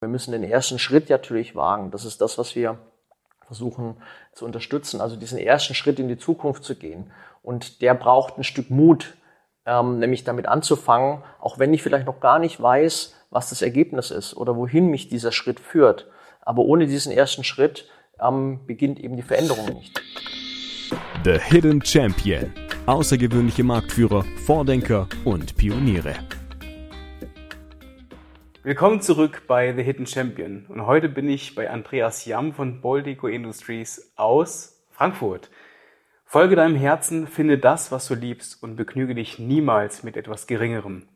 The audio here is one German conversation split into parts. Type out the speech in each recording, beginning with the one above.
Wir müssen den ersten Schritt natürlich wagen. Das ist das, was wir versuchen zu unterstützen. Also diesen ersten Schritt in die Zukunft zu gehen. Und der braucht ein Stück Mut, ähm, nämlich damit anzufangen, auch wenn ich vielleicht noch gar nicht weiß, was das Ergebnis ist oder wohin mich dieser Schritt führt. Aber ohne diesen ersten Schritt ähm, beginnt eben die Veränderung nicht. The Hidden Champion. Außergewöhnliche Marktführer, Vordenker und Pioniere. Willkommen zurück bei The Hidden Champion. Und heute bin ich bei Andreas Jamm von Boldico Industries aus Frankfurt. Folge deinem Herzen, finde das, was du liebst und begnüge dich niemals mit etwas Geringerem.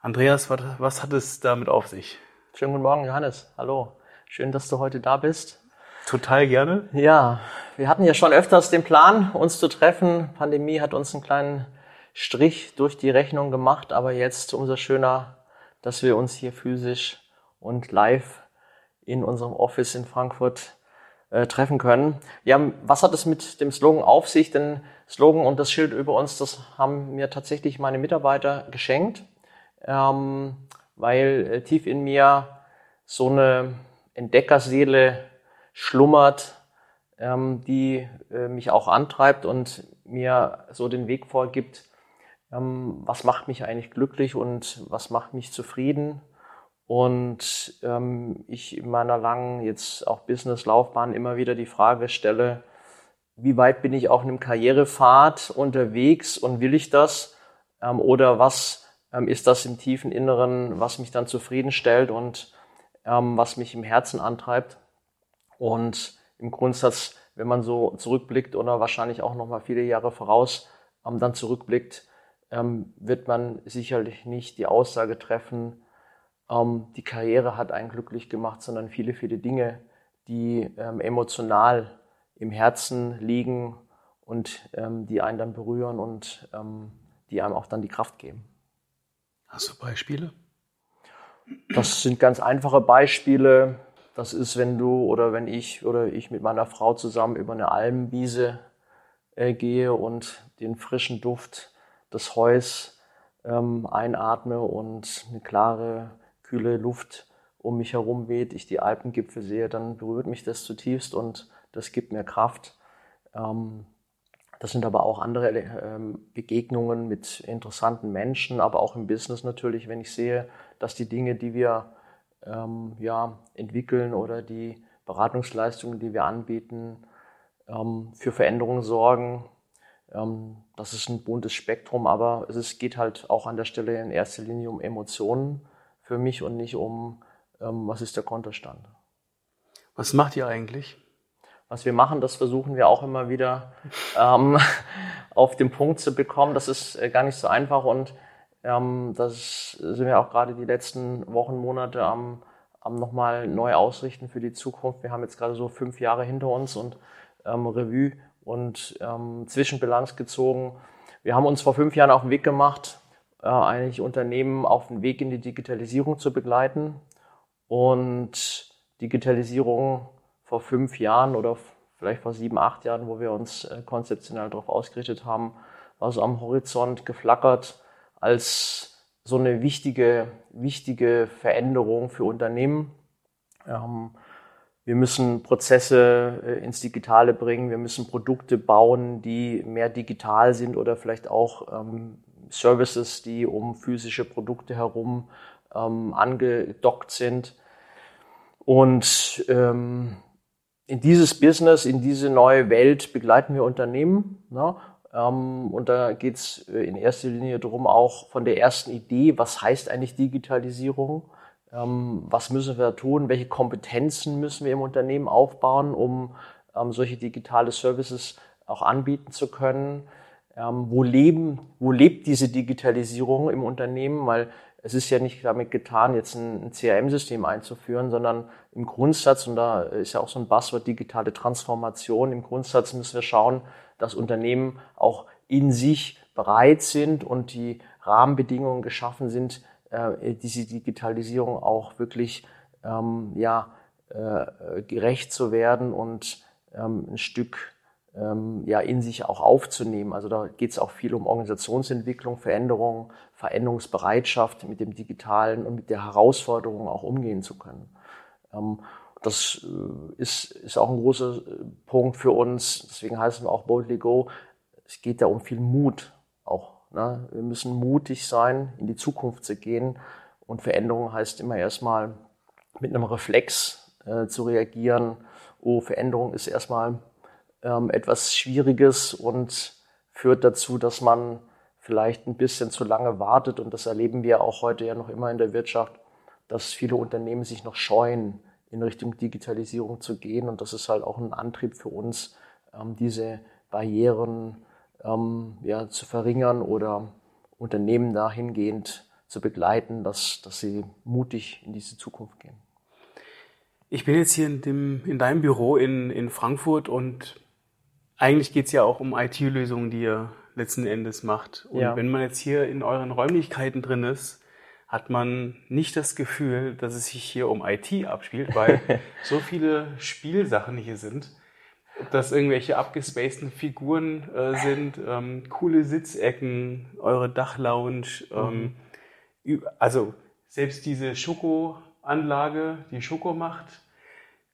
Andreas, was, was hat es damit auf sich? Schönen guten Morgen, Johannes. Hallo. Schön, dass du heute da bist. Total gerne. Ja, wir hatten ja schon öfters den Plan, uns zu treffen. Pandemie hat uns einen kleinen Strich durch die Rechnung gemacht, aber jetzt umso schöner, dass wir uns hier physisch und live in unserem Office in Frankfurt äh, treffen können. Ja, was hat es mit dem Slogan auf sich? Den Slogan und das Schild über uns, das haben mir tatsächlich meine Mitarbeiter geschenkt, ähm, weil äh, tief in mir so eine Entdeckerseele schlummert, ähm, die äh, mich auch antreibt und mir so den Weg vorgibt, ähm, was macht mich eigentlich glücklich und was macht mich zufrieden. Und ähm, ich in meiner langen jetzt auch Business-Laufbahn immer wieder die Frage stelle, wie weit bin ich auf einem Karrierepfad unterwegs und will ich das? Ähm, oder was ähm, ist das im tiefen Inneren, was mich dann zufriedenstellt und ähm, was mich im Herzen antreibt? Und im Grundsatz, wenn man so zurückblickt oder wahrscheinlich auch noch mal viele Jahre voraus ähm, dann zurückblickt, wird man sicherlich nicht die Aussage treffen, ähm, die Karriere hat einen glücklich gemacht, sondern viele, viele Dinge, die ähm, emotional im Herzen liegen und ähm, die einen dann berühren und ähm, die einem auch dann die Kraft geben. Hast du Beispiele? Das sind ganz einfache Beispiele. Das ist, wenn du oder wenn ich oder ich mit meiner Frau zusammen über eine Almwiese äh, gehe und den frischen Duft des Heus ähm, einatme und eine klare, kühle Luft um mich herum weht, ich die Alpengipfel sehe, dann berührt mich das zutiefst und das gibt mir Kraft. Ähm, das sind aber auch andere ähm, Begegnungen mit interessanten Menschen, aber auch im Business natürlich, wenn ich sehe, dass die Dinge, die wir ähm, ja, entwickeln oder die Beratungsleistungen, die wir anbieten, ähm, für Veränderungen sorgen, das ist ein buntes Spektrum, aber es geht halt auch an der Stelle in erster Linie um Emotionen für mich und nicht um, ähm, was ist der Kontostand. Was macht ihr eigentlich? Was wir machen, das versuchen wir auch immer wieder ähm, auf den Punkt zu bekommen. Das ist äh, gar nicht so einfach und ähm, das sind wir auch gerade die letzten Wochen, Monate am, am nochmal neu ausrichten für die Zukunft. Wir haben jetzt gerade so fünf Jahre hinter uns und ähm, Revue und ähm, Zwischenbilanz gezogen. Wir haben uns vor fünf Jahren auf den Weg gemacht, äh, eigentlich Unternehmen auf den Weg in die Digitalisierung zu begleiten. Und Digitalisierung vor fünf Jahren oder vielleicht vor sieben, acht Jahren, wo wir uns äh, konzeptionell darauf ausgerichtet haben, war so am Horizont geflackert als so eine wichtige, wichtige Veränderung für Unternehmen. Ähm, wir müssen Prozesse äh, ins Digitale bringen. Wir müssen Produkte bauen, die mehr digital sind oder vielleicht auch ähm, Services, die um physische Produkte herum ähm, angedockt sind. Und ähm, in dieses Business, in diese neue Welt begleiten wir Unternehmen. Ne? Ähm, und da geht es äh, in erster Linie darum, auch von der ersten Idee, was heißt eigentlich Digitalisierung, was müssen wir tun, welche Kompetenzen müssen wir im Unternehmen aufbauen, um ähm, solche digitale Services auch anbieten zu können. Ähm, wo, leben, wo lebt diese Digitalisierung im Unternehmen? Weil es ist ja nicht damit getan, jetzt ein, ein CRM-System einzuführen, sondern im Grundsatz, und da ist ja auch so ein Buzzword digitale Transformation, im Grundsatz müssen wir schauen, dass Unternehmen auch in sich bereit sind und die Rahmenbedingungen geschaffen sind, äh, diese Digitalisierung auch wirklich ähm, ja, äh, gerecht zu werden und ähm, ein Stück ähm, ja, in sich auch aufzunehmen. Also da geht es auch viel um Organisationsentwicklung, Veränderung, Veränderungsbereitschaft mit dem Digitalen und mit der Herausforderung auch umgehen zu können. Ähm, das äh, ist, ist auch ein großer äh, Punkt für uns. Deswegen heißen wir auch Boldly Go. Es geht da um viel Mut auch. Ne? Wir müssen mutig sein, in die Zukunft zu gehen. Und Veränderung heißt immer erstmal mit einem Reflex äh, zu reagieren. Oh, Veränderung ist erstmal ähm, etwas Schwieriges und führt dazu, dass man vielleicht ein bisschen zu lange wartet. Und das erleben wir auch heute ja noch immer in der Wirtschaft, dass viele Unternehmen sich noch scheuen, in Richtung Digitalisierung zu gehen. Und das ist halt auch ein Antrieb für uns, ähm, diese Barrieren ähm, ja, zu verringern oder Unternehmen dahingehend zu begleiten, dass, dass sie mutig in diese Zukunft gehen. Ich bin jetzt hier in, dem, in deinem Büro in, in Frankfurt und eigentlich geht es ja auch um IT-Lösungen, die ihr letzten Endes macht. Und ja. wenn man jetzt hier in euren Räumlichkeiten drin ist, hat man nicht das Gefühl, dass es sich hier um IT abspielt, weil so viele Spielsachen hier sind. Ob das irgendwelche abgespaceden Figuren äh, sind, ähm, coole Sitzecken, eure Dachlounge, ähm, mhm. also selbst diese Schokoanlage, die Schoko macht,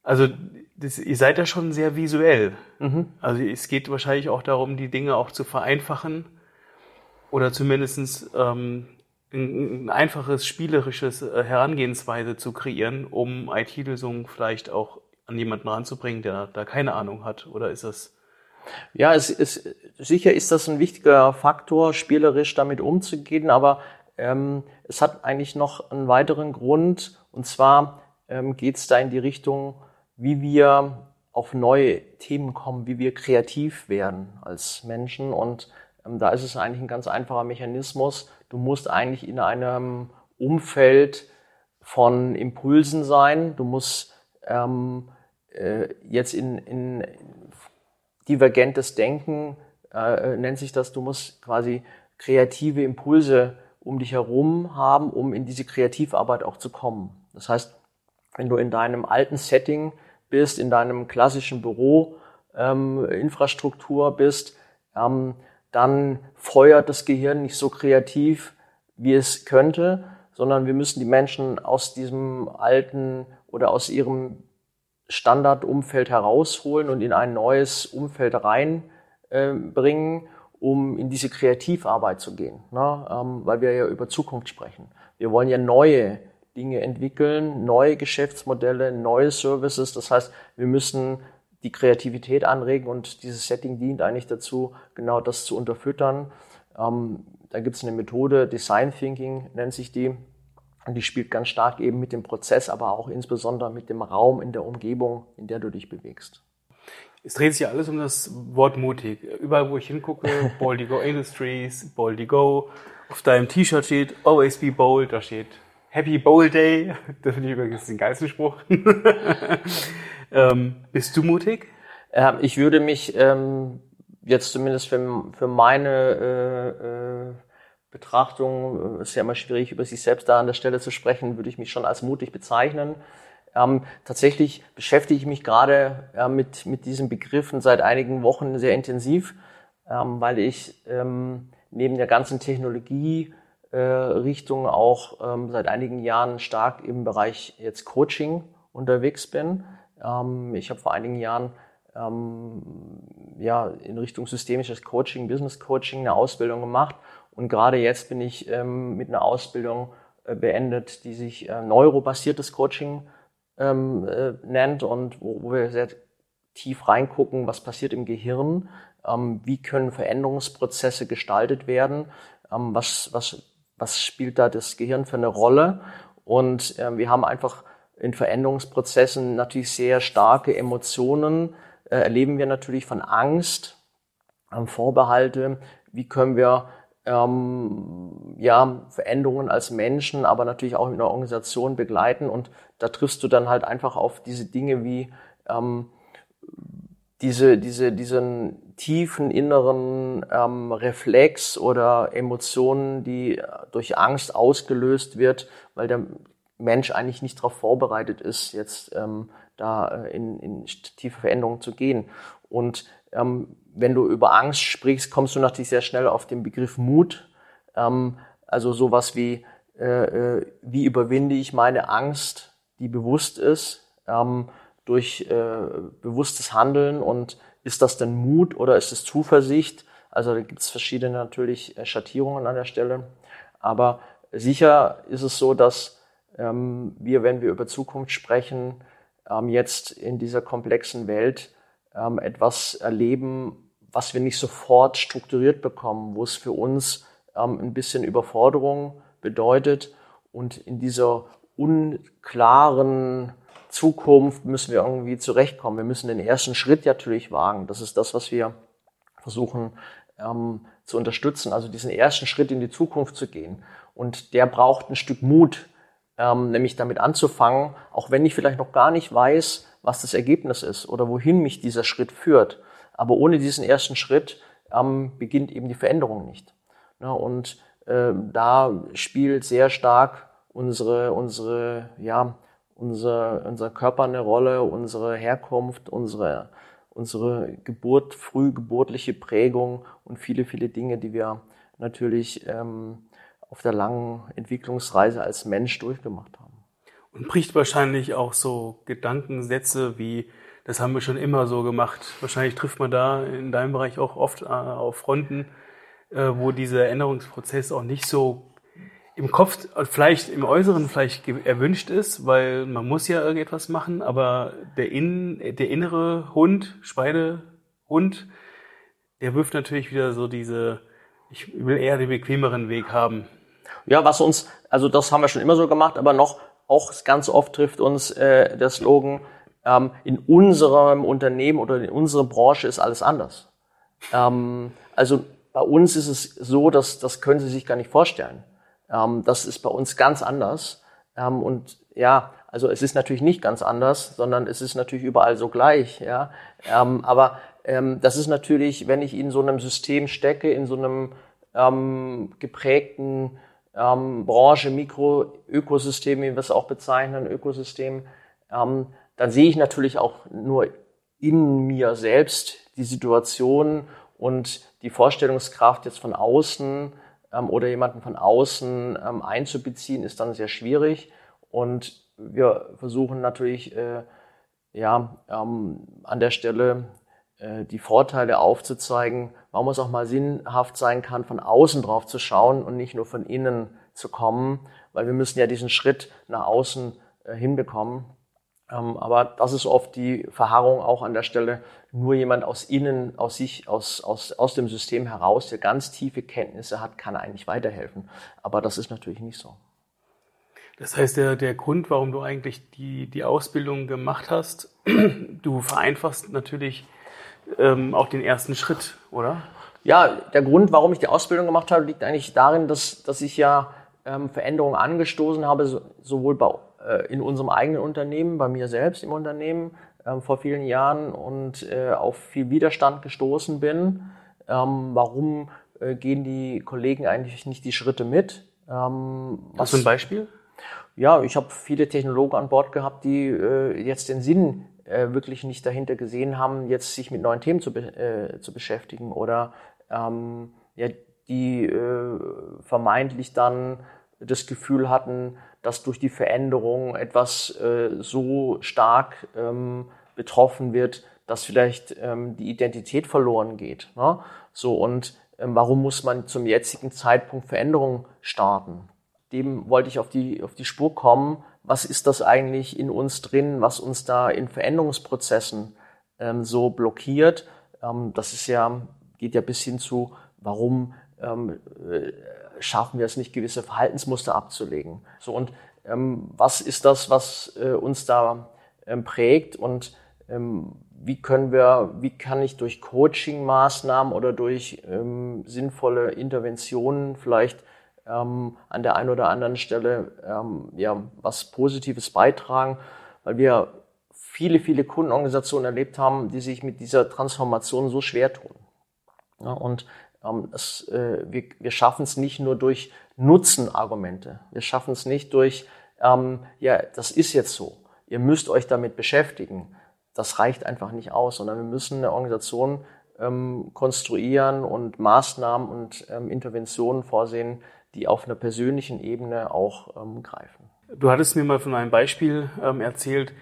also das, ihr seid ja schon sehr visuell. Mhm. Also es geht wahrscheinlich auch darum, die Dinge auch zu vereinfachen oder zumindest ähm, ein, ein einfaches spielerisches äh, Herangehensweise zu kreieren, um IT-Lösungen vielleicht auch an jemanden ranzubringen, der da keine Ahnung hat. Oder ist das? Ja, es ist sicher ist das ein wichtiger Faktor, spielerisch damit umzugehen, aber ähm, es hat eigentlich noch einen weiteren Grund und zwar ähm, geht es da in die Richtung wie wir auf neue Themen kommen, wie wir kreativ werden als Menschen. Und ähm, da ist es eigentlich ein ganz einfacher Mechanismus. Du musst eigentlich in einem Umfeld von Impulsen sein. Du musst ähm, äh, jetzt in, in divergentes Denken, äh, nennt sich das, du musst quasi kreative Impulse um dich herum haben, um in diese Kreativarbeit auch zu kommen. Das heißt, wenn du in deinem alten Setting bist, in deinem klassischen Büro, ähm, Infrastruktur bist, ähm, dann feuert das Gehirn nicht so kreativ, wie es könnte, sondern wir müssen die Menschen aus diesem alten oder aus ihrem Standardumfeld herausholen und in ein neues Umfeld reinbringen, äh, um in diese Kreativarbeit zu gehen, ne? ähm, weil wir ja über Zukunft sprechen. Wir wollen ja neue Dinge entwickeln, neue Geschäftsmodelle, neue Services. Das heißt, wir müssen die Kreativität anregen und dieses Setting dient eigentlich dazu, genau das zu unterfüttern. Ähm, da gibt es eine Methode, Design Thinking nennt sich die. Und die spielt ganz stark eben mit dem Prozess, aber auch insbesondere mit dem Raum in der Umgebung, in der du dich bewegst. Es dreht sich ja alles um das Wort mutig. Überall, wo ich hingucke, Boldy Go Industries, Boldy Go. Auf deinem T-Shirt steht Always be bold, da steht Happy Bowl Day. Das finde ich übrigens den geilsten Spruch. ähm, bist du mutig? Ähm, ich würde mich ähm, jetzt zumindest für, für meine äh, äh, Betrachtung, äh, ist ja immer schwierig, über sich selbst da an der Stelle zu sprechen, würde ich mich schon als mutig bezeichnen. Ähm, tatsächlich beschäftige ich mich gerade äh, mit, mit diesen Begriffen seit einigen Wochen sehr intensiv, ähm, weil ich ähm, neben der ganzen Technologie äh, auch ähm, seit einigen Jahren stark im Bereich jetzt Coaching unterwegs bin. Ähm, ich habe vor einigen Jahren ähm, ja in Richtung systemisches Coaching, Business Coaching eine Ausbildung gemacht und gerade jetzt bin ich ähm, mit einer Ausbildung äh, beendet, die sich äh, neurobasiertes Coaching ähm, äh, nennt und wo, wo wir sehr tief reingucken, was passiert im Gehirn, ähm, wie können Veränderungsprozesse gestaltet werden, ähm, was, was was spielt da das Gehirn für eine Rolle. Und äh, wir haben einfach in Veränderungsprozessen natürlich sehr starke Emotionen, äh, erleben wir natürlich von Angst, ähm, Vorbehalte, wie können wir ähm, ja, Veränderungen als Menschen, aber natürlich auch in der Organisation begleiten. Und da triffst du dann halt einfach auf diese Dinge wie ähm, diese, diese, diesen tiefen inneren ähm, Reflex oder Emotionen, die durch Angst ausgelöst wird, weil der Mensch eigentlich nicht darauf vorbereitet ist, jetzt ähm, da äh, in, in tiefe Veränderungen zu gehen. Und ähm, wenn du über Angst sprichst, kommst du natürlich sehr schnell auf den Begriff Mut. Ähm, Also sowas wie, äh, äh, wie überwinde ich meine Angst, die bewusst ist, ähm, durch äh, bewusstes Handeln und ist das denn Mut oder ist es Zuversicht? Also da gibt es verschiedene natürlich äh, Schattierungen an der Stelle. Aber sicher ist es so, dass ähm, wir, wenn wir über Zukunft sprechen, ähm, jetzt in dieser komplexen Welt ähm, etwas erleben, was wir nicht sofort strukturiert bekommen, wo es für uns ähm, ein bisschen Überforderung bedeutet. Und in dieser unklaren Zukunft müssen wir irgendwie zurechtkommen. Wir müssen den ersten Schritt natürlich wagen. Das ist das, was wir versuchen ähm, zu unterstützen, also diesen ersten Schritt in die Zukunft zu gehen. Und der braucht ein Stück Mut, ähm, nämlich damit anzufangen, auch wenn ich vielleicht noch gar nicht weiß, was das Ergebnis ist oder wohin mich dieser Schritt führt. Aber ohne diesen ersten Schritt ähm, beginnt eben die Veränderung nicht. Ja, und äh, da spielt sehr stark unsere, unsere, ja, unser, unser Körper eine Rolle, unsere Herkunft, unsere, unsere Geburt, frühgeburtliche Prägung und viele, viele Dinge, die wir natürlich ähm, auf der langen Entwicklungsreise als Mensch durchgemacht haben. Und bricht wahrscheinlich auch so Gedankensätze wie, das haben wir schon immer so gemacht. Wahrscheinlich trifft man da in deinem Bereich auch oft äh, auf Fronten, äh, wo dieser Änderungsprozess auch nicht so im Kopf, vielleicht im Äußeren vielleicht erwünscht ist, weil man muss ja irgendetwas machen, aber der, in, der innere Hund, Speidehund, der wirft natürlich wieder so diese, ich will eher den bequemeren Weg haben. Ja, was uns, also das haben wir schon immer so gemacht, aber noch auch ganz oft trifft uns äh, der Slogan, ähm, in unserem Unternehmen oder in unserer Branche ist alles anders. Ähm, also bei uns ist es so, dass das können Sie sich gar nicht vorstellen. Ähm, das ist bei uns ganz anders. Ähm, und ja, also es ist natürlich nicht ganz anders, sondern es ist natürlich überall so gleich. Ja, ähm, aber ähm, das ist natürlich, wenn ich in so einem System stecke, in so einem ähm, geprägten ähm, Branche, Mikro-Ökosystem, wie wir es auch bezeichnen, Ökosystem, ähm, dann sehe ich natürlich auch nur in mir selbst die Situation und die Vorstellungskraft jetzt von außen ähm, oder jemanden von außen ähm, einzubeziehen, ist dann sehr schwierig. Und wir versuchen natürlich äh, ja, ähm, an der Stelle die Vorteile aufzuzeigen, warum es auch mal sinnhaft sein kann, von außen drauf zu schauen und nicht nur von innen zu kommen, weil wir müssen ja diesen Schritt nach außen äh, hinbekommen. Ähm, aber das ist oft die Verharrung auch an der Stelle. Nur jemand aus innen, aus sich, aus, aus, aus dem System heraus, der ganz tiefe Kenntnisse hat, kann eigentlich weiterhelfen. Aber das ist natürlich nicht so. Das heißt, der, der Grund, warum du eigentlich die, die Ausbildung gemacht hast, du vereinfachst natürlich ähm, auch den ersten Schritt, oder? Ja, der Grund, warum ich die Ausbildung gemacht habe, liegt eigentlich darin, dass, dass ich ja ähm, Veränderungen angestoßen habe, so, sowohl bei äh, in unserem eigenen Unternehmen, bei mir selbst im Unternehmen ähm, vor vielen Jahren und äh, auf viel Widerstand gestoßen bin. Ähm, warum äh, gehen die Kollegen eigentlich nicht die Schritte mit? Ähm, Hast du ein Beispiel? Ja, ich habe viele Technologen an Bord gehabt, die äh, jetzt den Sinn äh, wirklich nicht dahinter gesehen haben, jetzt sich mit neuen Themen zu, be äh, zu beschäftigen oder ähm, ja, die äh, vermeintlich dann das Gefühl hatten, dass durch die Veränderung etwas äh, so stark ähm, betroffen wird, dass vielleicht ähm, die Identität verloren geht. Ne? So und ähm, warum muss man zum jetzigen Zeitpunkt Veränderungen starten? Dem wollte ich auf die auf die Spur kommen. Was ist das eigentlich in uns drin, was uns da in Veränderungsprozessen ähm, so blockiert? Ähm, das ist ja geht ja bis hin zu, warum ähm, äh, schaffen wir es nicht, gewisse Verhaltensmuster abzulegen. So und ähm, was ist das, was äh, uns da ähm, prägt und ähm, wie können wir, wie kann ich durch Coaching-Maßnahmen oder durch sinnvolle Interventionen vielleicht ähm, an der einen oder anderen Stelle ähm, ja was Positives beitragen, weil wir viele, viele Kundenorganisationen erlebt haben, die sich mit dieser Transformation so schwer tun. Ja, und ähm, es, äh, wir, wir schaffen es nicht nur durch Nutzenargumente. Wir schaffen es nicht durch, ähm, ja, das ist jetzt so. Ihr müsst euch damit beschäftigen. Das reicht einfach nicht aus, sondern wir müssen eine Organisation ähm, konstruieren und Maßnahmen und ähm, Interventionen vorsehen, die auf einer persönlichen Ebene auch ähm, greifen. Du hattest mir mal von einem Beispiel ähm, erzählt,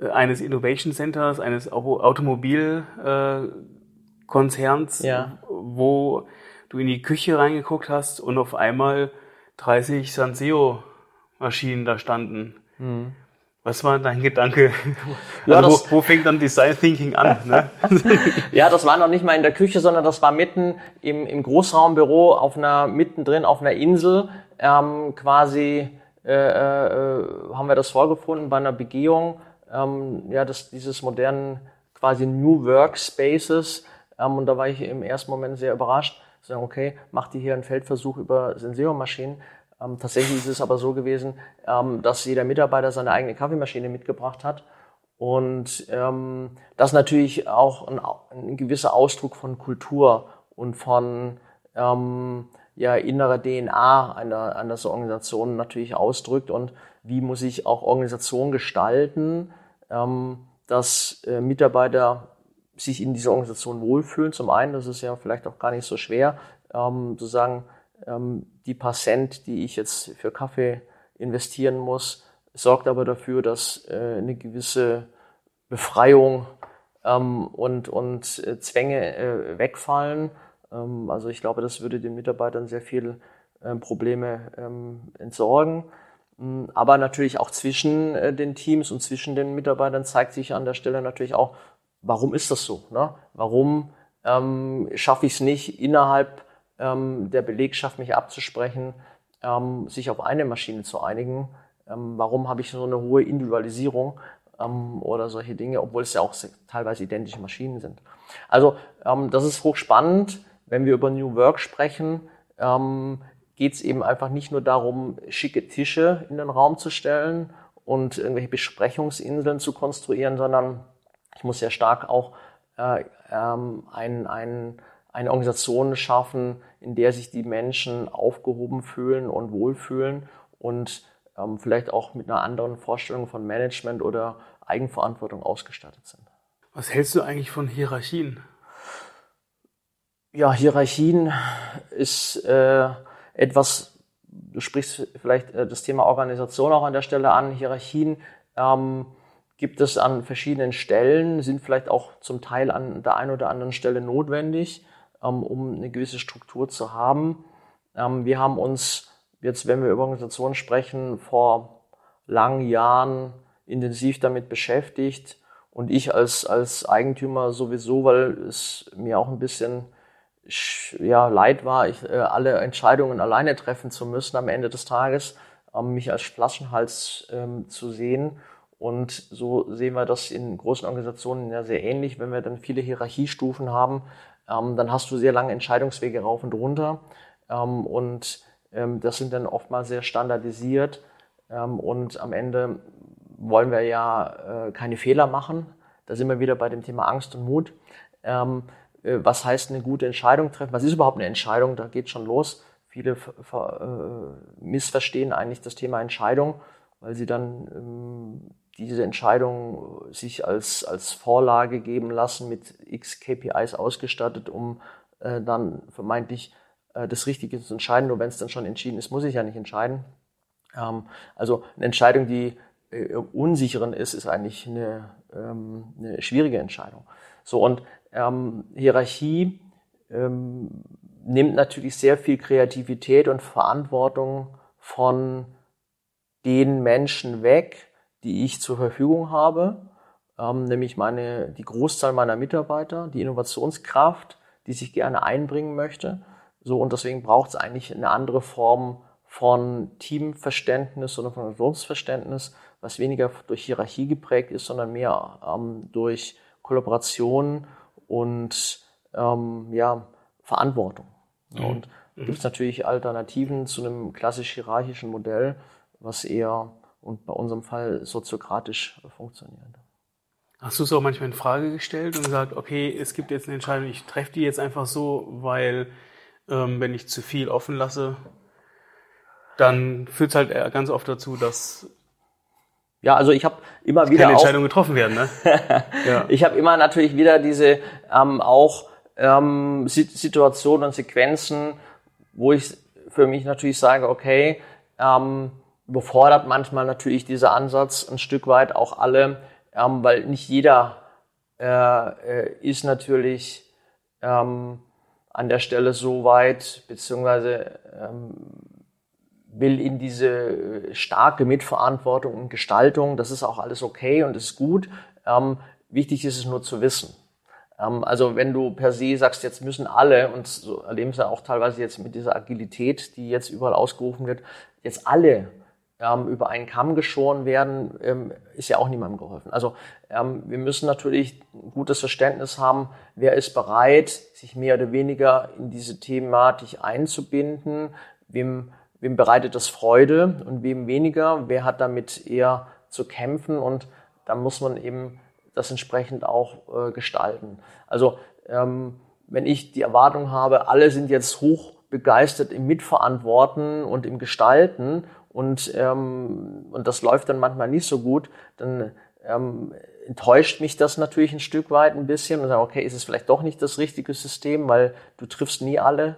äh, eines Innovation Centers, eines Automobilkonzerns, äh, ja. wo du in die Küche reingeguckt hast und auf einmal 30 Sanseo-Maschinen da standen. Mhm. Was war dein Gedanke? Ja, also wo, wo, fängt dann Design Thinking an? Ne? ja, das war noch nicht mal in der Küche, sondern das war mitten im, im Großraumbüro auf einer mittendrin auf einer Insel ähm, quasi äh, äh, haben wir das vorgefunden bei einer Begehung ähm, ja das, dieses modernen quasi New Workspaces ähm, und da war ich im ersten Moment sehr überrascht sagen okay macht ihr hier einen Feldversuch über Sensormaschinen ähm, tatsächlich ist es aber so gewesen, ähm, dass jeder Mitarbeiter seine eigene Kaffeemaschine mitgebracht hat. Und ähm, das natürlich auch ein, ein gewisser Ausdruck von Kultur und von ähm, ja, innerer DNA einer, einer so Organisation natürlich ausdrückt. Und wie muss ich auch Organisation gestalten, ähm, dass äh, Mitarbeiter sich in dieser Organisation wohlfühlen. Zum einen, das ist ja vielleicht auch gar nicht so schwer, ähm, zu sagen, die paar Cent, die ich jetzt für Kaffee investieren muss, sorgt aber dafür, dass äh, eine gewisse Befreiung ähm, und, und äh, Zwänge äh, wegfallen. Ähm, also ich glaube, das würde den Mitarbeitern sehr viel ähm, Probleme ähm, entsorgen. Mm, aber natürlich auch zwischen den Teams und zwischen den Mitarbeitern zeigt sich an der Stelle natürlich auch, warum ist das so? Ne? Warum ähm, schaffe ich es nicht innerhalb ähm, der Belegschaft mich abzusprechen, ähm, sich auf eine Maschine zu einigen. Ähm, warum habe ich so eine hohe Individualisierung ähm, oder solche Dinge, obwohl es ja auch teilweise identische Maschinen sind. Also ähm, das ist hochspannend. Wenn wir über New Work sprechen, ähm, geht es eben einfach nicht nur darum, schicke Tische in den Raum zu stellen und irgendwelche Besprechungsinseln zu konstruieren, sondern ich muss sehr stark auch äh, ähm, ein, ein eine Organisation schaffen, in der sich die Menschen aufgehoben fühlen und wohlfühlen und ähm, vielleicht auch mit einer anderen Vorstellung von Management oder Eigenverantwortung ausgestattet sind. Was hältst du eigentlich von Hierarchien? Ja, Hierarchien ist äh, etwas, du sprichst vielleicht äh, das Thema Organisation auch an der Stelle an. Hierarchien ähm, gibt es an verschiedenen Stellen, sind vielleicht auch zum Teil an der einen oder anderen Stelle notwendig. Ähm, um eine gewisse Struktur zu haben. Ähm, wir haben uns jetzt, wenn wir über Organisationen sprechen, vor langen Jahren intensiv damit beschäftigt und ich als, als Eigentümer sowieso, weil es mir auch ein bisschen ja, leid war, ich, äh, alle Entscheidungen alleine treffen zu müssen am Ende des Tages, ähm, mich als Flaschenhals ähm, zu sehen. Und so sehen wir das in großen Organisationen ja sehr ähnlich, wenn wir dann viele Hierarchiestufen haben, ähm, dann hast du sehr lange Entscheidungswege rauf und runter. Ähm, und ähm, das sind dann oftmals sehr standardisiert. Ähm, und am Ende wollen wir ja äh, keine Fehler machen. Da sind wir wieder bei dem Thema Angst und Mut. Ähm, äh, was heißt eine gute Entscheidung treffen? Was ist überhaupt eine Entscheidung? Da geht schon los. Viele äh, missverstehen eigentlich das Thema Entscheidung, weil sie dann ähm, diese Entscheidung sich als, als Vorlage geben lassen, mit x KPIs ausgestattet, um äh, dann vermeintlich äh, das Richtige zu entscheiden. Nur wenn es dann schon entschieden ist, muss ich ja nicht entscheiden. Ähm, also eine Entscheidung, die äh, unsicheren ist, ist eigentlich eine, ähm, eine schwierige Entscheidung. So und ähm, Hierarchie ähm, nimmt natürlich sehr viel Kreativität und Verantwortung von den Menschen weg, die ich zur Verfügung habe, ähm, nämlich meine, die Großzahl meiner Mitarbeiter, die Innovationskraft, die sich gerne einbringen möchte. So, und deswegen braucht es eigentlich eine andere Form von Teamverständnis oder von Organisationsverständnis, was weniger durch Hierarchie geprägt ist, sondern mehr ähm, durch Kollaboration und ähm, ja, Verantwortung. Mhm. Und mhm. gibt es natürlich Alternativen zu einem klassisch hierarchischen Modell, was eher und bei unserem Fall soziokratisch funktioniert. Hast du es auch manchmal in Frage gestellt und gesagt, okay, es gibt jetzt eine Entscheidung, ich treffe die jetzt einfach so, weil ähm, wenn ich zu viel offen lasse, dann führt es halt ganz oft dazu, dass ja, also ich habe immer wieder keine Entscheidungen getroffen werden. Ne? ja. Ich habe immer natürlich wieder diese ähm, auch ähm, Situationen und Sequenzen, wo ich für mich natürlich sage, okay, ähm, überfordert manchmal natürlich dieser Ansatz ein Stück weit auch alle, ähm, weil nicht jeder äh, äh, ist natürlich ähm, an der Stelle so weit, beziehungsweise ähm, will in diese starke Mitverantwortung und Gestaltung. Das ist auch alles okay und ist gut. Ähm, wichtig ist es nur zu wissen. Ähm, also wenn du per se sagst, jetzt müssen alle, und so erleben sie auch teilweise jetzt mit dieser Agilität, die jetzt überall ausgerufen wird, jetzt alle ähm, über einen Kamm geschoren werden, ähm, ist ja auch niemandem geholfen. Also ähm, wir müssen natürlich ein gutes Verständnis haben, wer ist bereit, sich mehr oder weniger in diese Thematik einzubinden, wem, wem bereitet das Freude und wem weniger, wer hat damit eher zu kämpfen und da muss man eben das entsprechend auch äh, gestalten. Also ähm, wenn ich die Erwartung habe, alle sind jetzt hoch begeistert im Mitverantworten und im Gestalten und, ähm, und das läuft dann manchmal nicht so gut, dann ähm, enttäuscht mich das natürlich ein Stück weit ein bisschen und sage, okay, ist es vielleicht doch nicht das richtige System, weil du triffst nie alle.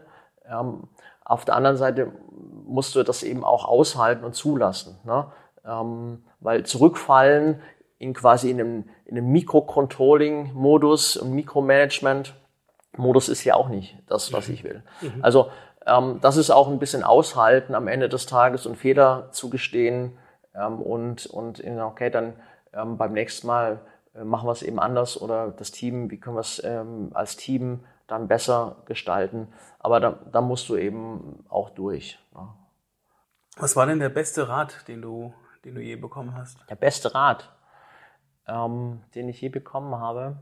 Ähm, auf der anderen Seite musst du das eben auch aushalten und zulassen, ne? ähm, weil zurückfallen in quasi in einem, in einem Mikro-Controlling-Modus und Mikromanagement-Modus ist ja auch nicht das, was mhm. ich will. Mhm. Also ähm, das ist auch ein bisschen aushalten am Ende des Tages und Fehler zugestehen ähm, und, und okay, dann ähm, beim nächsten Mal äh, machen wir es eben anders oder das Team, wie können wir es ähm, als Team dann besser gestalten. Aber da, da musst du eben auch durch. Ja. Was war denn der beste Rat, den du, den du je bekommen hast? Der beste Rat, ähm, den ich je bekommen habe.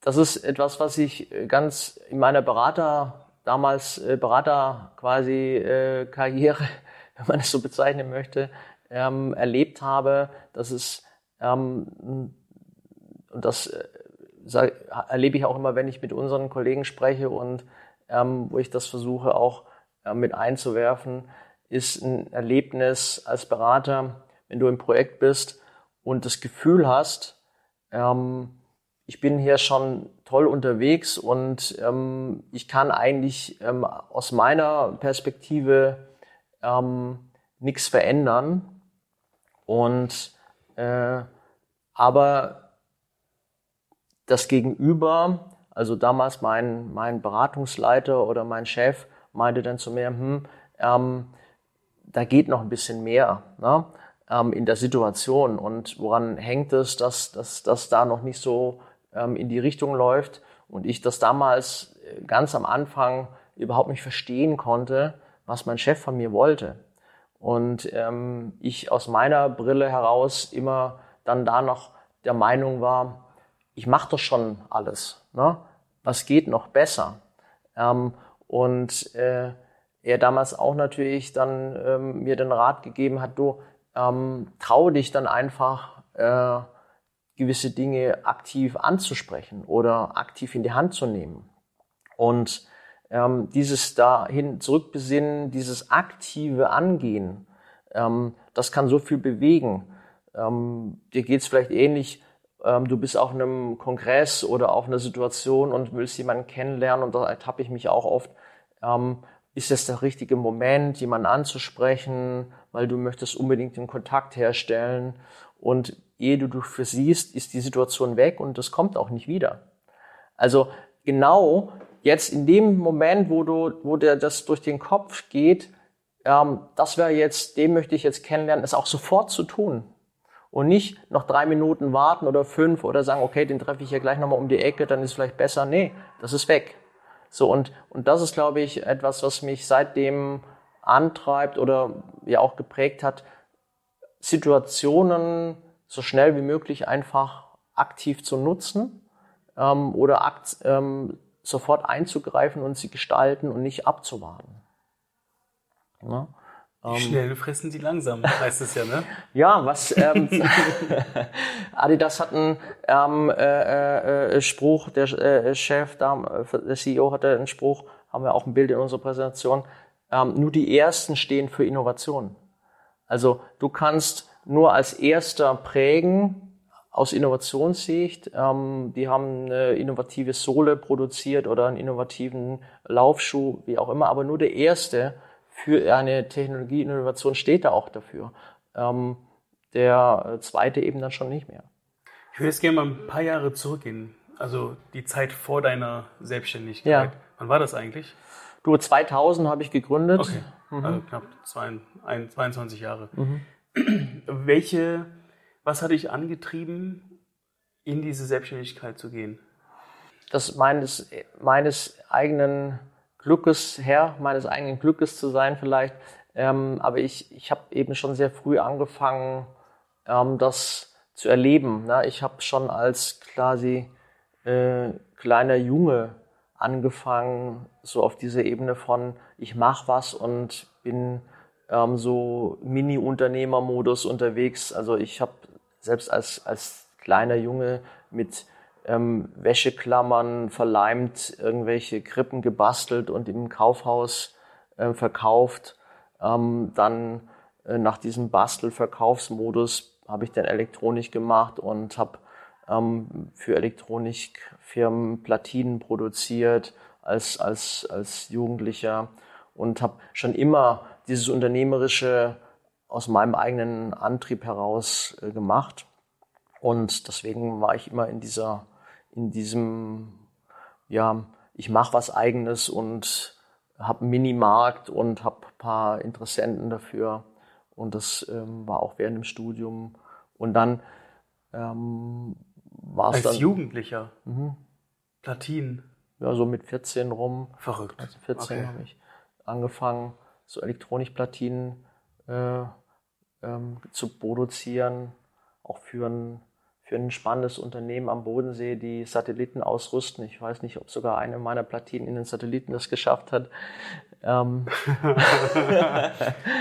Das ist etwas, was ich ganz in meiner Berater damals äh, Berater quasi äh, Karriere, wenn man es so bezeichnen möchte, ähm, erlebt habe, dass es ähm, und das äh, erlebe ich auch immer, wenn ich mit unseren Kollegen spreche und ähm, wo ich das versuche auch äh, mit einzuwerfen, ist ein Erlebnis als Berater, wenn du im Projekt bist und das Gefühl hast, ähm, ich bin hier schon toll unterwegs und ähm, ich kann eigentlich ähm, aus meiner Perspektive ähm, nichts verändern. Und äh, aber das Gegenüber, also damals mein, mein Beratungsleiter oder mein Chef, meinte dann zu mir, hm, ähm, da geht noch ein bisschen mehr ne, ähm, in der Situation. Und woran hängt es, dass, dass, dass da noch nicht so ähm, in die Richtung läuft und ich das damals äh, ganz am Anfang überhaupt nicht verstehen konnte, was mein Chef von mir wollte. Und ähm, ich aus meiner Brille heraus immer dann da noch der Meinung war, ich mache doch schon alles. Ne? Was geht noch besser? Ähm, und äh, er damals auch natürlich dann ähm, mir den Rat gegeben hat, du ähm, trau dich dann einfach äh, gewisse Dinge aktiv anzusprechen oder aktiv in die Hand zu nehmen. Und ähm, dieses dahin zurückbesinnen, dieses aktive Angehen, ähm, das kann so viel bewegen. Ähm, dir geht's vielleicht ähnlich, ähm, du bist auf einem Kongress oder auf einer Situation und willst jemanden kennenlernen und da ertappe ich mich auch oft, ähm, ist es der richtige Moment, jemanden anzusprechen, weil du möchtest unbedingt den Kontakt herstellen und ehe du versiehst, ist die Situation weg und das kommt auch nicht wieder. Also genau jetzt in dem Moment, wo du, wo dir das durch den Kopf geht, ähm, das wäre jetzt, den möchte ich jetzt kennenlernen, ist auch sofort zu tun. Und nicht noch drei Minuten warten oder fünf oder sagen, okay, den treffe ich ja gleich nochmal um die Ecke, dann ist vielleicht besser. Nee, das ist weg. So, und, und das ist, glaube ich, etwas, was mich seitdem antreibt oder ja auch geprägt hat, Situationen so schnell wie möglich einfach aktiv zu nutzen ähm, oder akt, ähm, sofort einzugreifen und sie gestalten und nicht abzuwarten. Ja? Ähm, schnell fressen sie langsam, heißt es ja, ne? ja, was ähm, Adidas hat einen ähm, äh, äh, Spruch, der äh, Chef, der CEO hatte einen Spruch, haben wir auch ein Bild in unserer Präsentation, ähm, nur die Ersten stehen für Innovation. Also du kannst nur als erster prägen aus Innovationssicht. Ähm, die haben eine innovative Sohle produziert oder einen innovativen Laufschuh, wie auch immer, aber nur der erste für eine Technologieinnovation steht er auch dafür. Ähm, der zweite eben dann schon nicht mehr. Ich würde jetzt gerne mal ein paar Jahre zurückgehen. Also die Zeit vor deiner Selbstständigkeit. Ja. Wann war das eigentlich? Du, 2000 habe ich gegründet. Okay. Also knapp zwei, ein, 22 Jahre. Welche, was hat dich angetrieben, in diese Selbstständigkeit zu gehen? Das meines, meines eigenen Glückes, Herr meines eigenen Glückes zu sein vielleicht. Ähm, aber ich, ich habe eben schon sehr früh angefangen, ähm, das zu erleben. Ne? Ich habe schon als quasi äh, kleiner Junge angefangen, so auf dieser Ebene von ich mache was und bin ähm, so Mini-Unternehmer-Modus unterwegs. Also ich habe selbst als, als kleiner Junge mit ähm, Wäscheklammern verleimt, irgendwelche Krippen gebastelt und im Kaufhaus äh, verkauft. Ähm, dann äh, nach diesem Bastelverkaufsmodus habe ich dann Elektronik gemacht und habe ähm, für Elektronikfirmen Platinen produziert als, als, als Jugendlicher und habe schon immer dieses Unternehmerische aus meinem eigenen Antrieb heraus äh, gemacht. Und deswegen war ich immer in dieser, in diesem, ja, ich mache was eigenes und habe einen Minimarkt und habe ein paar Interessenten dafür. Und das ähm, war auch während dem Studium. Und dann ähm, war es Als dann. Jugendlicher? Mhm. Platinen? Ja, so mit 14 rum. Verrückt. Also 14 Okay. habe ich angefangen, so Elektronikplatinen äh, ähm, zu produzieren, auch für ein, für ein spannendes Unternehmen am Bodensee, die Satelliten ausrüsten. Ich weiß nicht, ob sogar eine meiner Platinen in den Satelliten das geschafft hat. Ähm,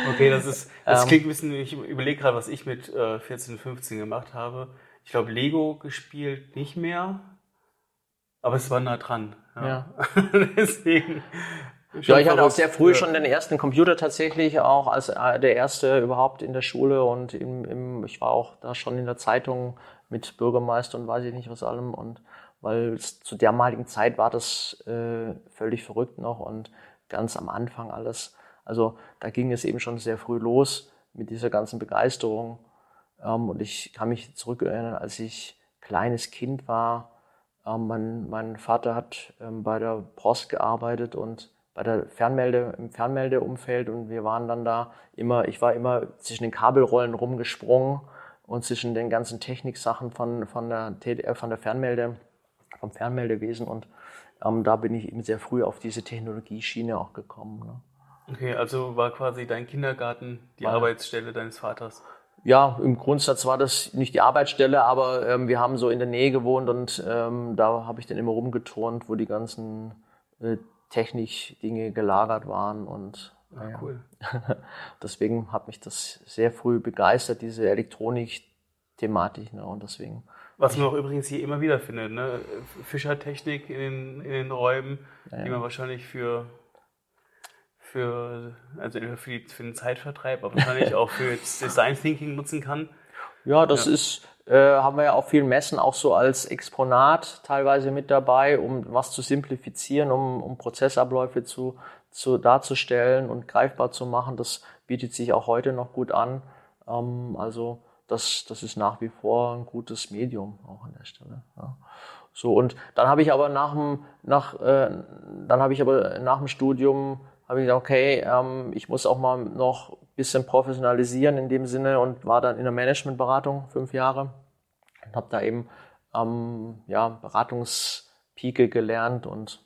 Okay, das ist, das Ähm. klingt ein bisschen, ich überlege gerade, was ich mit äh, 14, 15 gemacht habe. Ich glaube, Lego gespielt nicht mehr, aber es war nah dran. Ja. Deswegen. Ja, ich hatte auch sehr früh Ja. schon den ersten Computer tatsächlich, auch als äh, der erste überhaupt in der Schule und im, im, ich war auch da schon in der Zeitung mit Bürgermeister und weiß ich nicht was allem und weil es zu der damaligen Zeit war das äh, völlig verrückt noch und ganz am Anfang alles. Also da ging es eben schon sehr früh los mit dieser ganzen Begeisterung. Ähm, und ich kann mich zurückerinnern, als ich kleines Kind war, ähm, mein, mein Vater hat ähm, bei der Post gearbeitet und bei der Fernmelde, im Fernmeldeumfeld und wir waren dann da immer, ich war immer zwischen den Kabelrollen rumgesprungen und zwischen den ganzen Techniksachen von, von der, TDR, von der Fernmelde, vom Fernmeldewesen und ähm, da bin ich eben sehr früh auf diese Technologieschiene auch gekommen. Ne? Okay, also war quasi dein Kindergarten die War- Arbeitsstelle deines Vaters. Ja, im Grundsatz war das nicht die Arbeitsstelle, aber ähm, wir haben so in der Nähe gewohnt und ähm, da habe ich dann immer rumgeturnt, wo die ganzen äh, Technik-Dinge gelagert waren und naja. Cool. deswegen hat mich das sehr früh begeistert, diese Elektronik-Thematik. Ne? Und deswegen, Was man auch übrigens hier immer wieder findet, ne? Fischertechnik in den, in den Räumen, Ja, die ja. man wahrscheinlich für, für, also für, die, für den Zeitvertreib, aber wahrscheinlich auch für Design Thinking nutzen kann. ja, das ist, äh, haben wir ja auf vielen Messen auch so als Exponat teilweise mit dabei, um was zu simplifizieren, um, um Prozessabläufe zu, zu darzustellen und greifbar zu machen. Das bietet sich auch heute noch gut an. Ähm, also das, das ist nach wie vor ein gutes Medium auch an der Stelle. Ja. So und dann habe ich aber nach dem nach äh, dann habe ich aber nach dem Studium habe ich gesagt, okay, ähm, ich muss auch mal noch bisschen professionalisieren in dem Sinne und war dann in der Managementberatung fünf Jahre und habe da eben ähm, ja Beratungspike gelernt und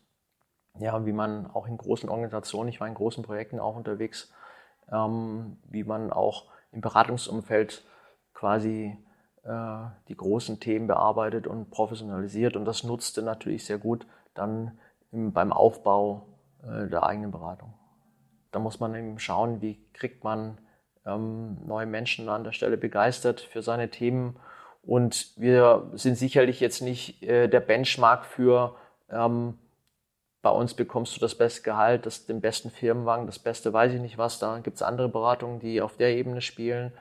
ja, wie man auch in großen Organisationen, ich war in großen Projekten auch unterwegs, ähm, wie man auch im Beratungsumfeld quasi äh, die großen Themen bearbeitet und professionalisiert. Und das nutzte natürlich sehr gut dann im, beim Aufbau äh, der eigenen Beratung. Da muss man eben schauen, wie kriegt man ähm, neue Menschen an der Stelle begeistert für seine Themen. Und wir sind sicherlich jetzt nicht äh, der Benchmark für ähm, bei uns bekommst du das beste Gehalt, das, den besten Firmenwagen, das beste weiß ich nicht was. Da gibt es andere Beratungen, die auf der Ebene spielen.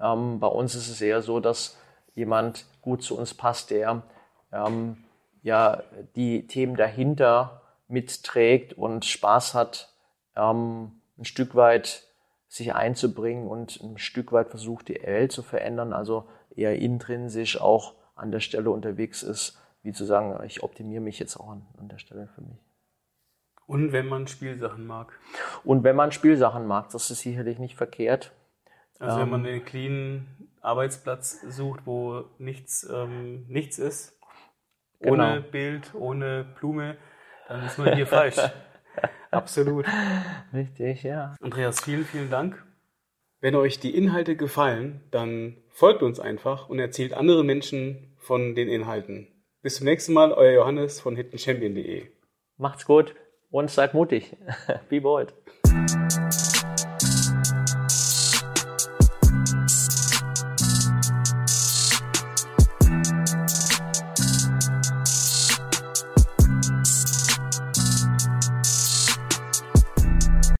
Ähm, bei uns ist es eher so, dass jemand gut zu uns passt, der ähm, ja die Themen dahinter mitträgt und Spaß hat, ähm, ein Stück weit sich einzubringen und ein Stück weit versucht, die Welt zu verändern, also eher intrinsisch auch an der Stelle unterwegs ist, wie zu sagen, ich optimiere mich jetzt auch an, an der Stelle für mich. Und wenn man Spielsachen mag. Und wenn man Spielsachen mag, das ist sicherlich nicht verkehrt. Also wenn man einen cleanen Arbeitsplatz sucht, wo nichts, ähm, nichts ist, ohne Genau. Bild, ohne Blume, dann ist man hier falsch. Absolut. Richtig, ja. Andreas, vielen, vielen Dank. Wenn euch die Inhalte gefallen, dann folgt uns einfach und erzählt anderen Menschen von den Inhalten. Bis zum nächsten Mal, euer Johannes von hittenchampion.de. Macht's gut und seid mutig. Be bold.